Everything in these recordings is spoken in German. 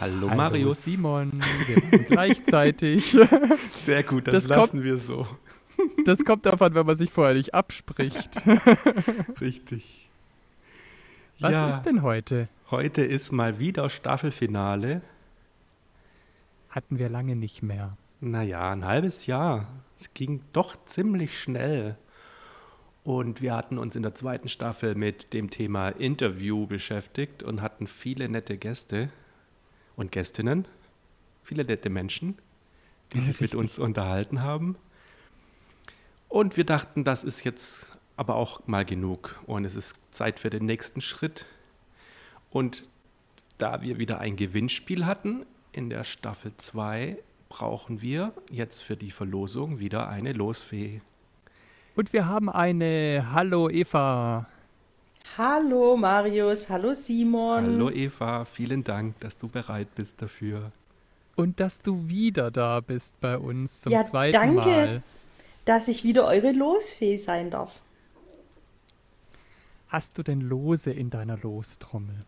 Hallo Marius. Simon, wir sind gleichzeitig. Sehr gut, das, Das lassen kommt- wir so. Das kommt davon, wenn man sich vorher nicht abspricht. Richtig. Was ja, ist denn heute? heute ist mal wieder Staffelfinale. Hatten wir lange nicht mehr. Naja, ein halbes Jahr. Es ging doch ziemlich schnell. Und wir hatten uns in der zweiten Staffel mit dem Thema Interview beschäftigt und hatten viele nette Gäste und Gästinnen, viele nette Menschen, die sich mit Richtig. uns unterhalten haben. Und wir dachten, das ist jetzt aber auch mal genug und es ist Zeit für den nächsten Schritt. Und da wir wieder ein Gewinnspiel hatten in der Staffel 2, brauchen wir jetzt für die Verlosung wieder eine Losfee. Und wir haben eine Hallo Eva. Hallo Marius, hallo Simon. Hallo Eva, vielen Dank, dass du bereit bist dafür. Und dass du wieder da bist bei uns zum Ja, zweiten danke. Mal. Dass ich wieder eure Losfee sein darf. Hast du denn Lose in deiner Lostrommel?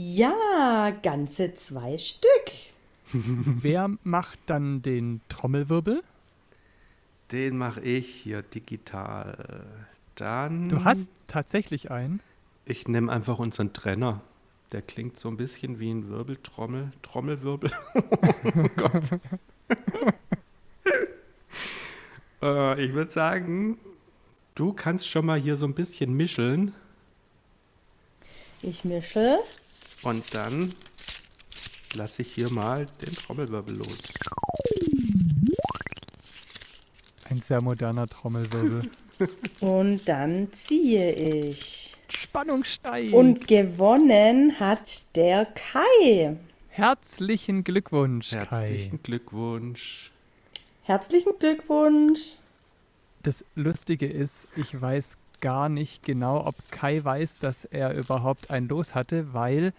Ja, ganze zwei Stück. Wer macht dann den Trommelwirbel? Den mache ich hier digital. Dann. Du hast tatsächlich einen. Ich nehme einfach unseren Trenner. Der klingt so ein bisschen wie ein Wirbeltrommel. Trommelwirbel. oh Gott. äh, ich würde sagen, du kannst schon mal hier so ein bisschen mischeln. Ich mische. Und dann lasse ich hier mal den Trommelwirbel los. Ein sehr moderner Trommelwirbel. Und dann ziehe ich. Spannung steigt. Und gewonnen hat der Kai. herzlichen Glückwunsch, Herzlichen Kai. Glückwunsch. Herzlichen Glückwunsch. Das Lustige ist, ich weiß gar nicht genau, ob Kai weiß, dass er überhaupt ein Los hatte, weil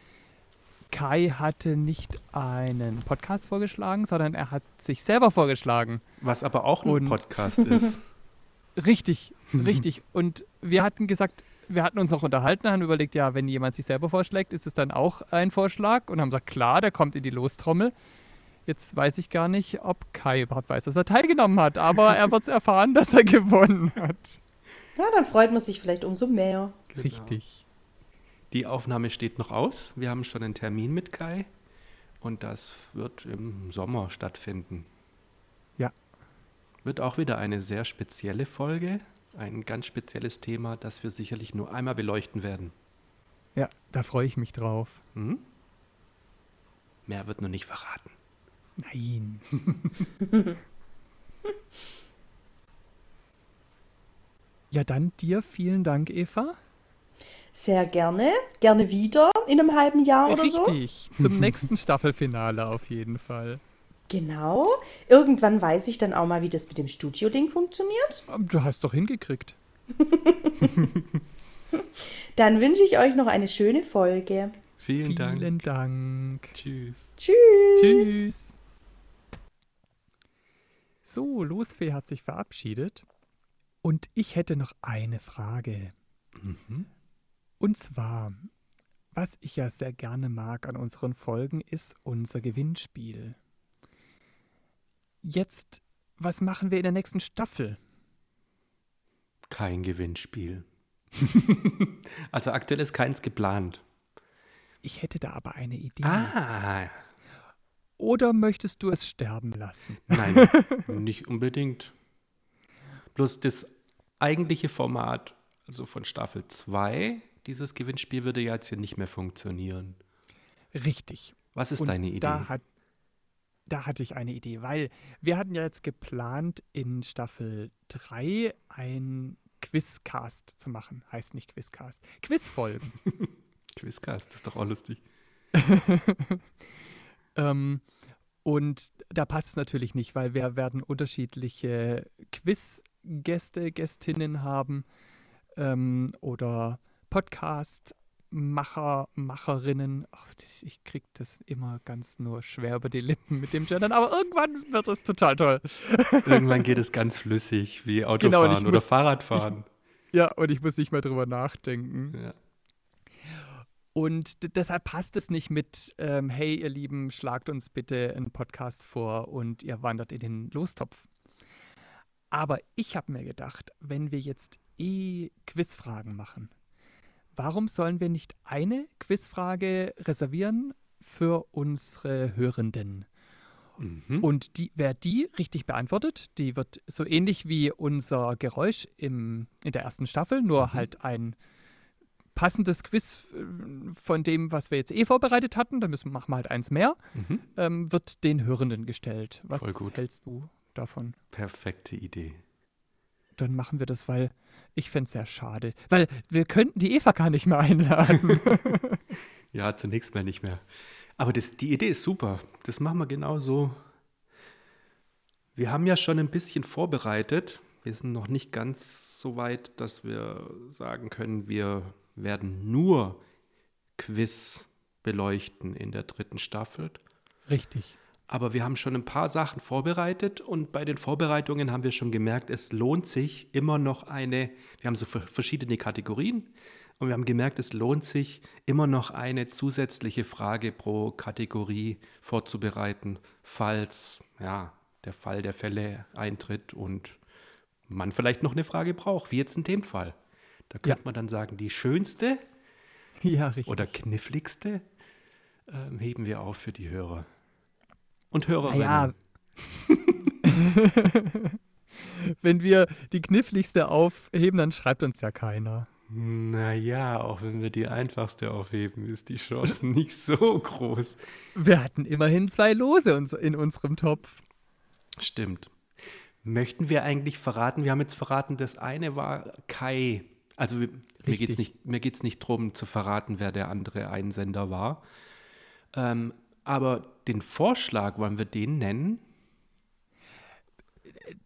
Kai hatte nicht einen Podcast vorgeschlagen, sondern er hat sich selber vorgeschlagen. Was aber auch ein Und- Podcast ist. Richtig, richtig. Und wir hatten gesagt, wir hatten uns noch unterhalten, haben überlegt, ja, wenn jemand sich selber vorschlägt, ist es dann auch ein Vorschlag? Und haben gesagt, klar, der kommt in die Lostrommel. Jetzt weiß ich gar nicht, ob Kai überhaupt weiß, dass er teilgenommen hat, aber er wird es erfahren, dass er gewonnen hat. Ja, dann freut man sich vielleicht umso mehr. Genau. Richtig. Die Aufnahme steht noch aus. Wir haben schon einen Termin mit Kai und das wird im Sommer stattfinden. Ja. Wird auch wieder eine sehr spezielle Folge, ein ganz spezielles Thema, das wir sicherlich nur einmal beleuchten werden. Ja, da freue ich mich drauf. Hm? Mehr wird nur nicht verraten. Nein. ja, dann dir vielen Dank, Eva. Sehr gerne. Gerne wieder in einem halben Jahr oder so. Richtig. Zum nächsten Staffelfinale auf jeden Fall. Genau. Irgendwann weiß ich dann auch mal, wie das mit dem Studio-Ding funktioniert. Ähm, Du hast doch hingekriegt. Dann wünsche ich euch noch eine schöne Folge. Vielen, Vielen Dank. Dank. Tschüss. Tschüss. Tschüss. So, Losfee hat sich verabschiedet. Und ich hätte noch eine Frage. Mhm. Und zwar, was ich ja sehr gerne mag an unseren Folgen, ist unser Gewinnspiel. Jetzt, was machen wir in der nächsten Staffel? Kein Gewinnspiel. also aktuell ist keins geplant. Ich hätte da aber eine Idee. Ah, Oder möchtest du es sterben lassen? nein, nicht unbedingt. Bloß das eigentliche Format, also von Staffel 2, dieses Gewinnspiel würde ja jetzt hier nicht mehr funktionieren. Richtig. Was ist Und deine Idee? Da, hat, da hatte ich eine Idee, weil wir hatten ja jetzt geplant, in Staffel 3 ein Quizcast zu machen. Heißt nicht Quizcast. Quizfolgen. Quizcast, das ist doch auch lustig. ähm, und da passt es natürlich nicht, weil wir werden unterschiedliche Quizgäste, Gästinnen haben ähm, oder Podcast Macher, Macherinnen. Ach, das, ich krieg das immer ganz nur schwer über die Lippen mit dem Gendern, aber irgendwann wird es total toll. Irgendwann geht es ganz flüssig, wie Autofahren Genau, ich oder muss- Fahrradfahren. Ja, und ich muss nicht mehr drüber nachdenken. Ja. Und deshalb passt es nicht mit, ähm, hey, ihr Lieben, schlagt uns bitte einen Podcast vor und ihr wandert in den Lostopf. Aber ich habe mir gedacht, wenn wir jetzt eh Quizfragen machen, warum sollen wir nicht eine Quizfrage reservieren für unsere Hörenden? Mhm. Und die, wer die richtig beantwortet, die wird so ähnlich wie unser Geräusch im, in der ersten Staffel, nur Mhm. halt ein passendes Quiz äh, von dem, was wir jetzt eh vorbereitet hatten, dann müssen, machen wir halt eins mehr, Mhm. ähm, wird den Hörenden gestellt. Was hältst du davon? Perfekte Idee. Dann machen wir das, weil ich fände es sehr schade. Weil wir könnten die Eva gar nicht mehr einladen. Ja, zunächst mal nicht mehr. Aber das, die Idee ist super. Das machen wir genau so. Wir haben ja schon ein bisschen vorbereitet. Wir sind noch nicht ganz so weit, dass wir sagen können, wir werden nur Quiz beleuchten in der dritten Staffel. Richtig. Aber wir haben schon ein paar Sachen vorbereitet und bei den Vorbereitungen haben wir schon gemerkt, es lohnt sich immer noch eine, wir haben so ver- verschiedene Kategorien und wir haben gemerkt, es lohnt sich immer noch eine zusätzliche Frage pro Kategorie vorzubereiten, falls ja, der Fall der Fälle eintritt und man vielleicht noch eine Frage braucht, wie jetzt in dem Fall. Da könnte Ja. man dann sagen, die schönste Ja, oder kniffligste ähm, heben wir auf für die Hörer. Und Hörerinnen. Naja. Wenn wir die kniffligste aufheben, dann schreibt uns ja keiner. Naja, auch wenn wir die einfachste aufheben, ist die Chance nicht so groß. Wir hatten immerhin zwei Lose in unserem Topf. Stimmt. Möchten wir eigentlich verraten, wir haben jetzt verraten, das eine war Kai. Also wir, mir geht es nicht, mir geht's nicht darum zu verraten, wer der andere Einsender war. Ähm, aber den Vorschlag, wollen wir den nennen?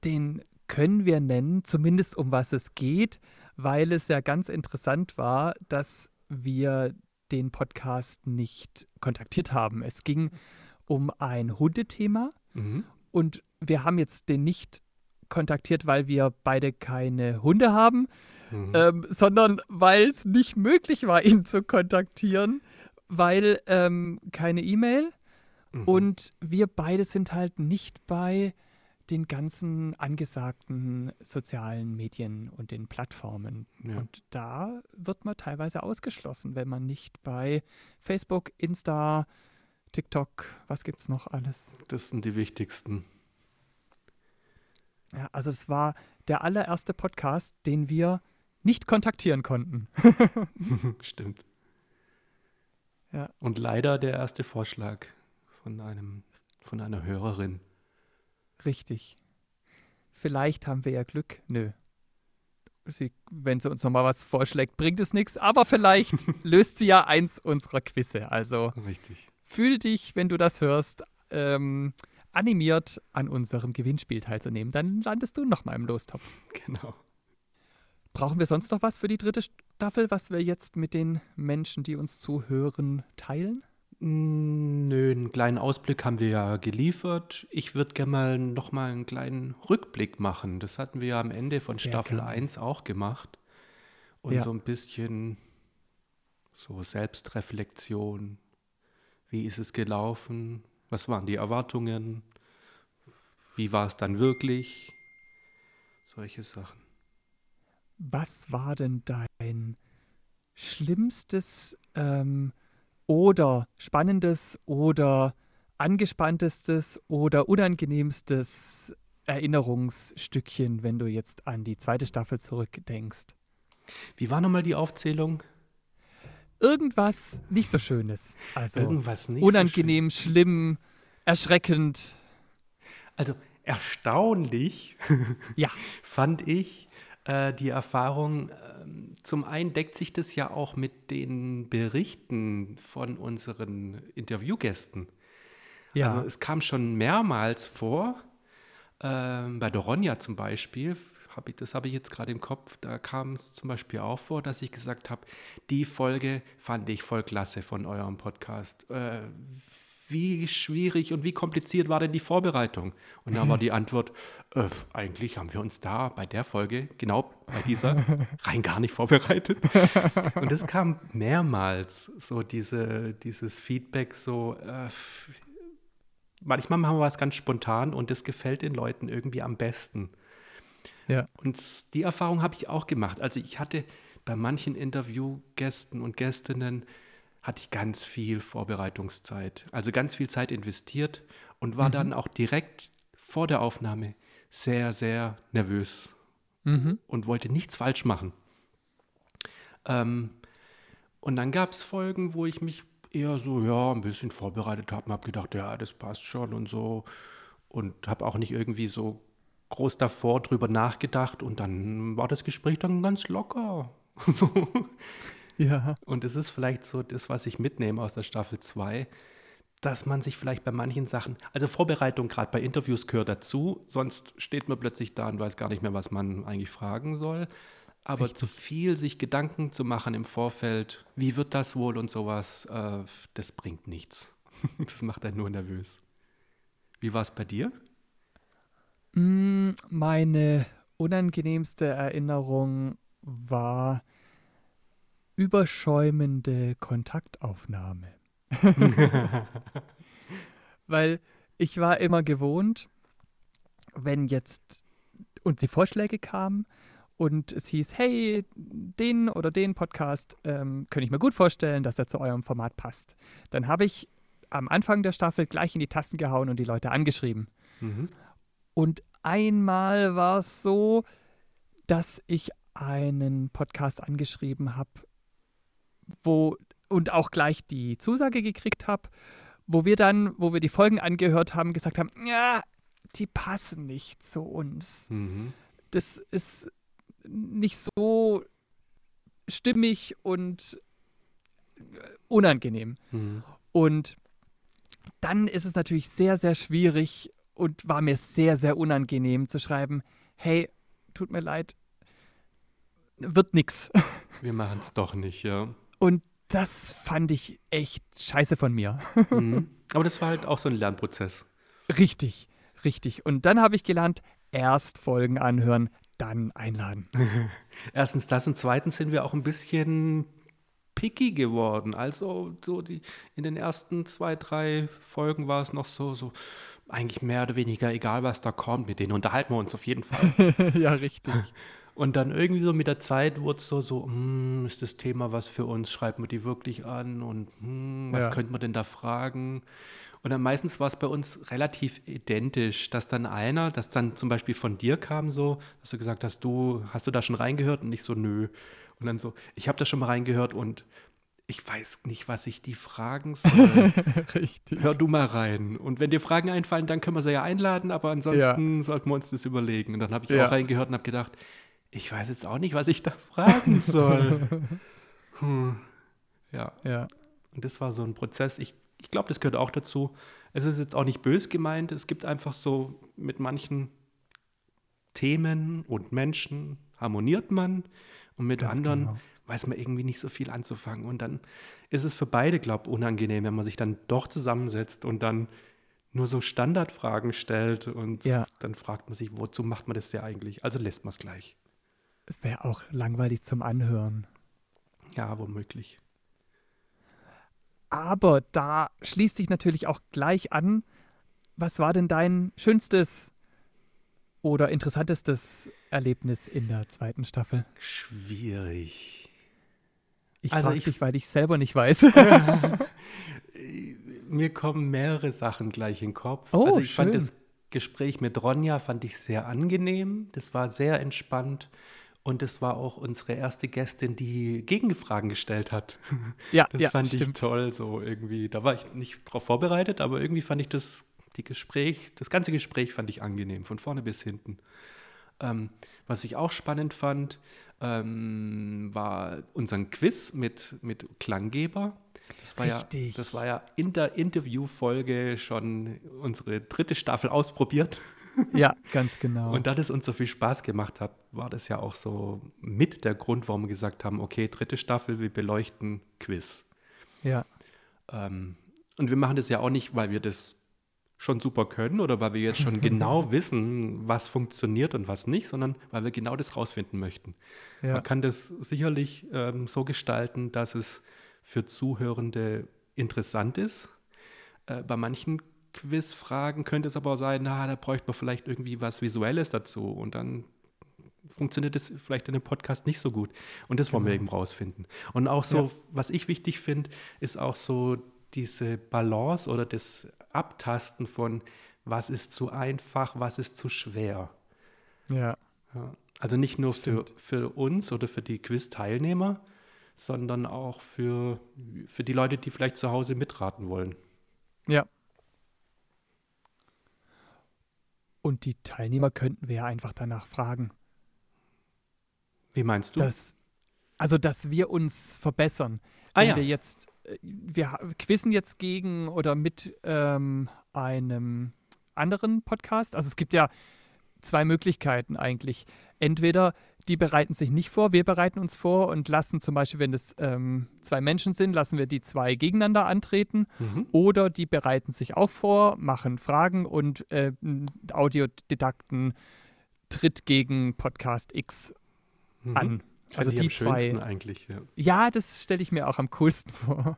Den können wir nennen, zumindest um was es geht, weil es ja ganz interessant war, dass wir den Podcast nicht kontaktiert haben. Es ging um ein Hundethema Mhm. und wir haben jetzt den nicht kontaktiert, weil wir beide keine Hunde haben, Mhm. ähm, sondern weil es nicht möglich war, ihn zu kontaktieren, weil ähm, keine E-Mail Mhm. und wir beide sind halt nicht bei den ganzen angesagten sozialen Medien und den Plattformen. Ja. Und da wird man teilweise ausgeschlossen, wenn man nicht bei Facebook, Insta, TikTok, was gibt's noch alles? Das sind die wichtigsten. Ja, also es war der allererste Podcast, den wir nicht kontaktieren konnten. Stimmt. Ja. Und leider der erste Vorschlag von einem, von einer Hörerin. Richtig. Vielleicht haben wir ja Glück. Nö. Sie, wenn sie uns nochmal was vorschlägt, bringt es nichts. Aber vielleicht löst sie ja eins unserer Quizze. Also Richtig. fühl dich, wenn du das hörst, ähm, animiert an unserem Gewinnspiel teilzunehmen. Dann landest du nochmal im Lostopf. Genau. Brauchen wir sonst noch was für die dritte Staffel, was wir jetzt mit den Menschen, die uns zuhören, teilen? Mm, Nö, einen kleinen Ausblick haben wir ja geliefert. Ich würde gerne mal noch mal einen kleinen Rückblick machen. Das hatten wir ja am Ende von Sehr Staffel gerne. 1 auch gemacht. Und Ja. so ein bisschen so Selbstreflexion. Wie ist es gelaufen? Was waren die Erwartungen? Wie war es dann wirklich? Solche Sachen. Was war denn dein schlimmstes ähm, oder spannendes oder angespanntestes oder unangenehmstes Erinnerungsstückchen, wenn du jetzt an die zweite Staffel zurückdenkst? Wie war nochmal die Aufzählung? Irgendwas nicht so Schönes. Also Irgendwas nicht. so unangenehm, schlimm, erschreckend. schön. Also erstaunlich Ja, fand ich äh, die Erfahrung, ähm, zum einen deckt sich das ja auch mit den Berichten von unseren Interviewgästen. ja. Also es kam schon mehrmals vor, ähm, bei der Ronja zum Beispiel hab ich, das habe ich jetzt gerade im Kopf, da kam es zum Beispiel auch vor, dass ich gesagt habe, die Folge fand ich voll klasse von eurem Podcast. Äh, wie schwierig und wie kompliziert war denn die Vorbereitung? Und da war die Antwort, äh, eigentlich haben wir uns da bei der Folge, genau bei dieser, rein gar nicht vorbereitet. Und es kam mehrmals so diese, dieses Feedback, so, äh, manchmal machen wir was ganz spontan und das gefällt den Leuten irgendwie am besten. Ja. Und die Erfahrung habe ich auch gemacht. Also ich hatte bei manchen Interviewgästen und Gästinnen hatte ich ganz viel Vorbereitungszeit, also ganz viel Zeit investiert und war Mhm. dann auch direkt vor der Aufnahme sehr, sehr nervös Mhm. und wollte nichts falsch machen. Ähm, und dann gab es Folgen, wo ich mich eher so, ja, ein bisschen vorbereitet habe und habe gedacht, ja, das passt schon und so. Und habe auch nicht irgendwie so groß davor drüber nachgedacht. Und dann war das Gespräch dann ganz locker. Ja. Und es ist vielleicht so das, was ich mitnehme aus der Staffel 2, dass man sich vielleicht bei manchen Sachen, also Vorbereitung gerade bei Interviews gehört dazu, sonst steht man plötzlich da und weiß gar nicht mehr, was man eigentlich fragen soll. Aber zu viel sich Gedanken zu machen im Vorfeld, wie wird das wohl und sowas, äh, das bringt nichts. Das macht einen nur nervös. Wie war es bei dir? Mm, Meine unangenehmste Erinnerung war überschäumende Kontaktaufnahme. Weil ich war immer gewohnt, wenn jetzt und die Vorschläge kamen und es hieß, hey, den oder den Podcast ähm, könnte ich mir gut vorstellen, dass er zu eurem Format passt. Dann habe ich am Anfang der Staffel gleich in die Tasten gehauen und die Leute angeschrieben. Mhm. Und einmal war es so, dass ich einen Podcast angeschrieben habe, wo und auch gleich die Zusage gekriegt habe, wo wir dann, wo wir die Folgen angehört haben, gesagt haben, ja, die passen nicht zu uns. Mhm. Das ist nicht so stimmig und unangenehm. Mhm. Und dann ist es natürlich sehr, sehr schwierig und war mir sehr, sehr unangenehm zu schreiben, hey, tut mir leid, wird nix. Wir machen es doch nicht, ja. Und das fand ich echt scheiße von mir. Mhm. Aber das war halt auch so ein Lernprozess. richtig, richtig. Und dann habe ich gelernt, erst Folgen anhören, dann einladen. Erstens das und zweitens sind wir auch ein bisschen picky geworden. Also so die, in den ersten zwei, drei Folgen war es noch so, so eigentlich mehr oder weniger egal, was da kommt. Mit denen unterhalten wir uns auf jeden Fall. ja, richtig. Und dann irgendwie so mit der Zeit wurde es so, so hm, ist das Thema was für uns? Schreiben wir die wirklich an? Und hm, was Ja. könnte man denn da fragen? Und dann meistens war es bei uns relativ identisch, dass dann einer, dass dann zum Beispiel von dir kam so, dass du gesagt hast, du, hast du da schon reingehört? Und ich so, nö. Und dann so, ich habe da schon mal reingehört und ich weiß nicht, was ich die fragen soll. richtig. Hör du mal rein. Und wenn dir Fragen einfallen, dann können wir sie ja einladen, aber ansonsten sollten wir uns das überlegen. Und dann habe ich Ja. auch reingehört und habe gedacht, ich weiß jetzt auch nicht, was ich da fragen soll. hm. Ja, Ja, und das war so ein Prozess. Ich, ich glaube, das gehört auch dazu. Es ist jetzt auch nicht bös gemeint. Es gibt einfach so mit manchen Themen und Menschen harmoniert man und mit Ganz anderen genau. weiß man irgendwie nicht so viel anzufangen. Und dann ist es für beide, glaube ich, unangenehm, wenn man sich dann doch zusammensetzt und dann nur so Standardfragen stellt und Ja. dann fragt man sich, wozu macht man das ja eigentlich? Also lässt man es gleich. Es wäre auch langweilig zum Anhören. Ja, womöglich. Aber da schließt sich natürlich auch gleich an, was war denn dein schönstes oder interessantestes Erlebnis in der zweiten Staffel? Schwierig. Ich Also frage ich- dich, weil ich selber nicht weiß. Mir kommen mehrere Sachen gleich in den Kopf. Oh, also ich fand schön. das Gespräch mit Ronja fand ich sehr angenehm. Das war sehr entspannt. Und das war auch unsere erste Gästin, die Gegenfragen gestellt hat. ja, Das ja, fand ich stimmt. toll, so irgendwie. Da war ich nicht drauf vorbereitet, aber irgendwie fand ich das, die Gespräch, das ganze Gespräch fand ich angenehm, von vorne bis hinten. Ähm, was ich auch spannend fand, ähm, war unseren Quiz mit, mit Klanggeber. Das war, ja, Richtig. das war ja in der Interviewfolge schon unsere dritte Staffel ausprobiert. Ja, ganz genau. Und da das uns so viel Spaß gemacht hat, war das ja auch so mit der Grund, warum wir gesagt haben, okay, dritte Staffel, wir beleuchten Quiz. ja, Ähm, und wir machen das ja auch nicht, weil wir das schon super können oder weil wir jetzt schon genau wissen, was funktioniert und was nicht, sondern weil wir genau das rausfinden möchten. ja. Man kann das sicherlich ähm, so gestalten, dass es für Zuhörende interessant ist. Äh, bei manchen Quizfragen könnte es aber auch sein, na, da bräuchte man vielleicht irgendwie was Visuelles dazu und dann funktioniert es vielleicht in dem Podcast nicht so gut. Und das wollen wir eben rausfinden. Und auch so, Ja. was ich wichtig finde, ist auch so diese Balance oder das Abtasten von, was ist zu einfach, was ist zu schwer. ja. Ja. Also nicht nur für, für uns oder für die Quiz-Teilnehmer, sondern auch für, für die Leute, die vielleicht zu Hause mitraten wollen. Ja. Und die Teilnehmer könnten wir ja einfach danach fragen. Wie meinst du? Dass, also, dass wir uns verbessern. Ah, Wenn ja. wir jetzt, äh, wir quizzen jetzt gegen oder mit ähm, einem anderen Podcast. Also es gibt ja zwei Möglichkeiten eigentlich. Entweder die bereiten sich nicht vor, wir bereiten uns vor und lassen zum Beispiel, wenn es ähm, zwei Menschen sind, lassen wir die zwei gegeneinander antreten. Mhm. Oder die bereiten sich auch vor, machen Fragen und äh, Audiodidakten tritt gegen Podcast X Mhm. an. Also ich die am schönsten zwei. eigentlich, ja. Ja, das stelle ich mir auch am coolsten vor.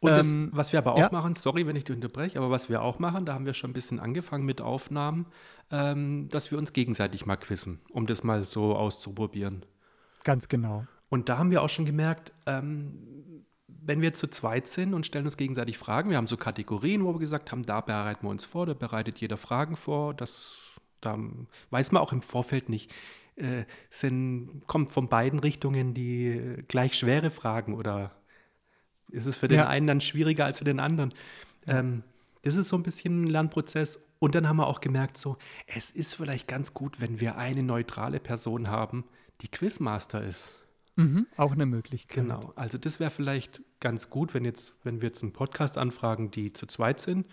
Und Ähm, das, was wir aber auch ja. machen, sorry, wenn ich dich unterbreche, aber was wir auch machen, da haben wir schon ein bisschen angefangen mit Aufnahmen, ähm, dass wir uns gegenseitig mal quizzen, um das mal so auszuprobieren. Ganz genau. Und da haben wir auch schon gemerkt, ähm, wenn wir zu zweit sind und stellen uns gegenseitig Fragen, wir haben so Kategorien, wo wir gesagt haben, da bereiten wir uns vor, da bereitet jeder Fragen vor, das da weiß man auch im Vorfeld nicht, äh, sind, kommt von beiden Richtungen die äh, gleich schwere Fragen oder ist es für den Ja. einen dann schwieriger als für den anderen? Ähm, das ist so ein bisschen ein Lernprozess. Und dann haben wir auch gemerkt, so, es ist vielleicht ganz gut, wenn wir eine neutrale Person haben, die Quizmaster ist. Mhm, auch eine Möglichkeit. Genau. Also das wäre vielleicht ganz gut, wenn jetzt, wenn wir jetzt einen Podcast anfragen, die zu zweit sind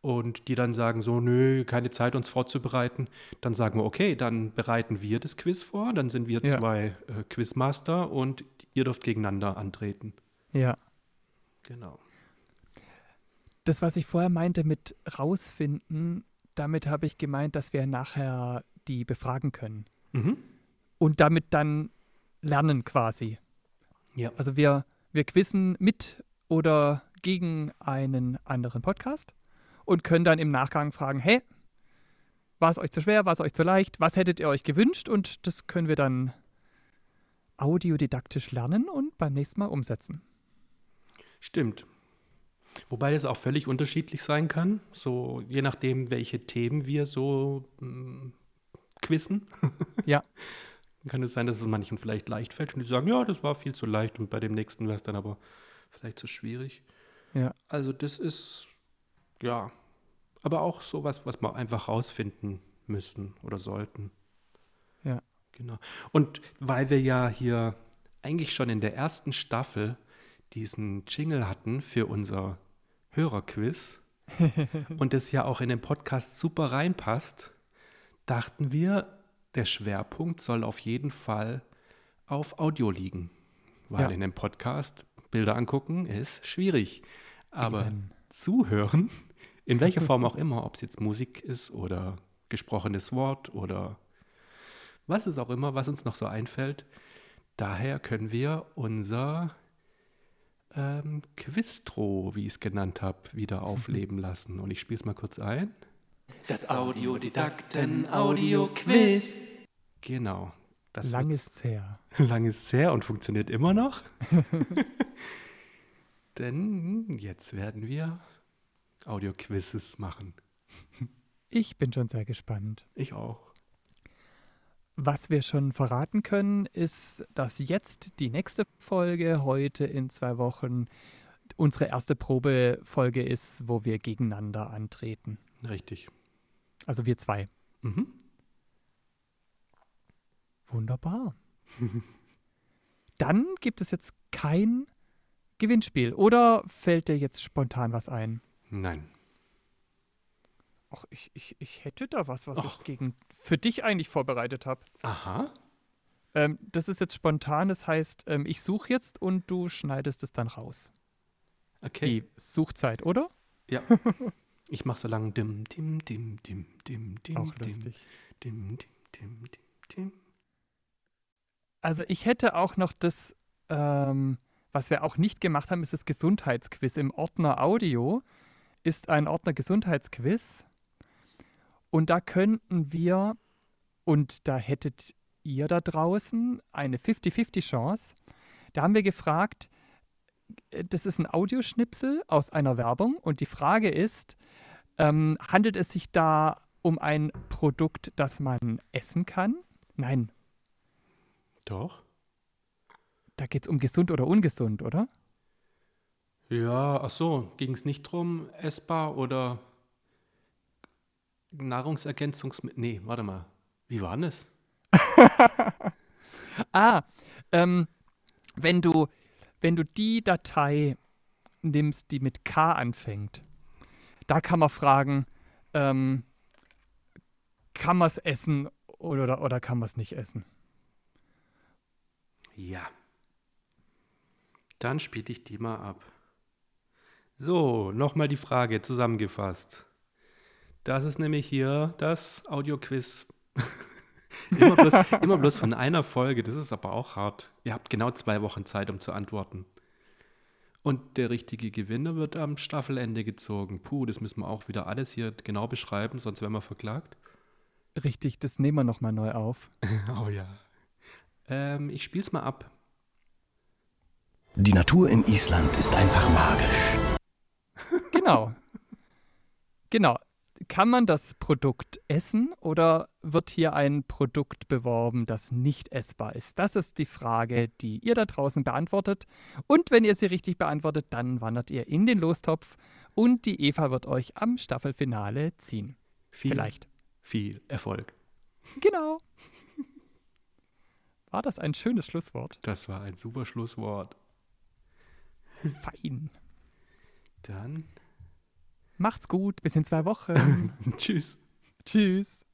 und die dann sagen so, nö, keine Zeit uns vorzubereiten, dann sagen wir, okay, dann bereiten wir das Quiz vor, dann sind wir Ja. zwei äh, Quizmaster und ihr dürft gegeneinander antreten. Ja. Genau. Das, was ich vorher meinte mit rausfinden, damit habe ich gemeint, dass wir nachher die befragen können. Mhm. Und damit dann lernen quasi. Ja. Also wir, wir quizzen mit oder gegen einen anderen Podcast und können dann im Nachgang fragen, hey, war es euch zu schwer, war es euch zu leicht, was hättet ihr euch gewünscht? Und das können wir dann audiodidaktisch lernen und beim nächsten Mal umsetzen. Stimmt. Wobei das auch völlig unterschiedlich sein kann, so je nachdem, welche Themen wir so mm, quizzen. Ja. Kann es sein, dass es manchen vielleicht leicht fällt und die sagen, ja, das war viel zu leicht und bei dem nächsten wäre es dann aber vielleicht zu schwierig. Ja. Also das ist, ja, aber auch sowas, was wir einfach rausfinden müssen oder sollten. Ja. Genau. Und weil wir ja hier eigentlich schon in der ersten Staffel diesen Jingle hatten für unser Hörerquiz und das ja auch in den Podcast super reinpasst, dachten wir, der Schwerpunkt soll auf jeden Fall auf Audio liegen. Weil Ja. in dem Podcast Bilder angucken ist schwierig. Aber Eben. zuhören, in welcher Form auch immer, ob es jetzt Musik ist oder gesprochenes Wort oder was es auch immer, was uns noch so einfällt. Daher können wir unser ähm, Quistro, wie ich es genannt habe, wieder aufleben lassen. Und ich spiele es mal kurz ein. Das Audiodidakten-Audio-Quiz. Genau. Das Lang ist's her. lang ist her und funktioniert immer noch. Denn jetzt werden wir Audio-Quizzes machen. Ich bin schon sehr gespannt. Ich auch. Was wir schon verraten können, ist, dass jetzt die nächste Folge heute in zwei Wochen unsere erste Probefolge ist, wo wir gegeneinander antreten. Richtig. Also wir zwei. Mhm. Wunderbar. Dann gibt es jetzt kein Gewinnspiel. Oder fällt dir jetzt spontan was ein? Nein. Ach, ich, ich, ich hätte da was, was Och. ich gegen für dich eigentlich vorbereitet habe. Aha. Ähm, das ist jetzt spontan, das heißt, ähm, ich suche jetzt und du schneidest es dann raus. Okay. Die Suchzeit, oder? Ja. Ich mache so lange dim, dim, dim, dim, dim, dim, Auch dim, lustig. dim, dim, dim, dim, dim. Also ich hätte auch noch das, ähm, was wir auch nicht gemacht haben, ist das Gesundheitsquiz. Im Ordner Audio ist ein Ordner Gesundheitsquiz. Und da könnten wir, und da hättet ihr da draußen eine 50-50 Chance. Da haben wir gefragt, äh, das ist ein Audioschnipsel aus einer Werbung und die Frage ist, ähm, handelt es sich da um ein Produkt, das man essen kann? Nein, Doch. Da geht es um gesund oder ungesund, oder? Ja, ach so, ging es nicht drum, essbar oder Nahrungsergänzungsmittel? Nee, warte mal. Wie war denn es? Ah, ähm, wenn du, wenn du die Datei nimmst, die mit K anfängt, da kann man fragen, ähm, kann man es essen oder, oder kann man es nicht essen? Ja. Dann spiele ich die mal ab. So, nochmal die Frage zusammengefasst. Das ist nämlich hier das Audioquiz. immer, bloß, immer bloß von einer Folge, das ist aber auch hart. Ihr habt genau zwei Wochen Zeit, um zu antworten. Und der richtige Gewinner wird am Staffelende gezogen. Puh, das müssen wir auch wieder alles hier genau beschreiben, sonst werden wir verklagt. Richtig, das nehmen wir nochmal neu auf. Oh ja. Ähm, ich spiel's mal ab. Die Natur in Island ist einfach magisch. Genau. genau. Kann man das Produkt essen oder wird hier ein Produkt beworben, das nicht essbar ist? Das ist die Frage, die ihr da draußen beantwortet. Und wenn ihr sie richtig beantwortet, dann wandert ihr in den Lostopf und die Eva wird euch am Staffelfinale ziehen. Viel, Vielleicht. Viel Erfolg. Genau. War das ein schönes Schlusswort? Das war ein super Schlusswort. Fein. Dann Macht's gut, bis in zwei Wochen. tschüss. Tschüss.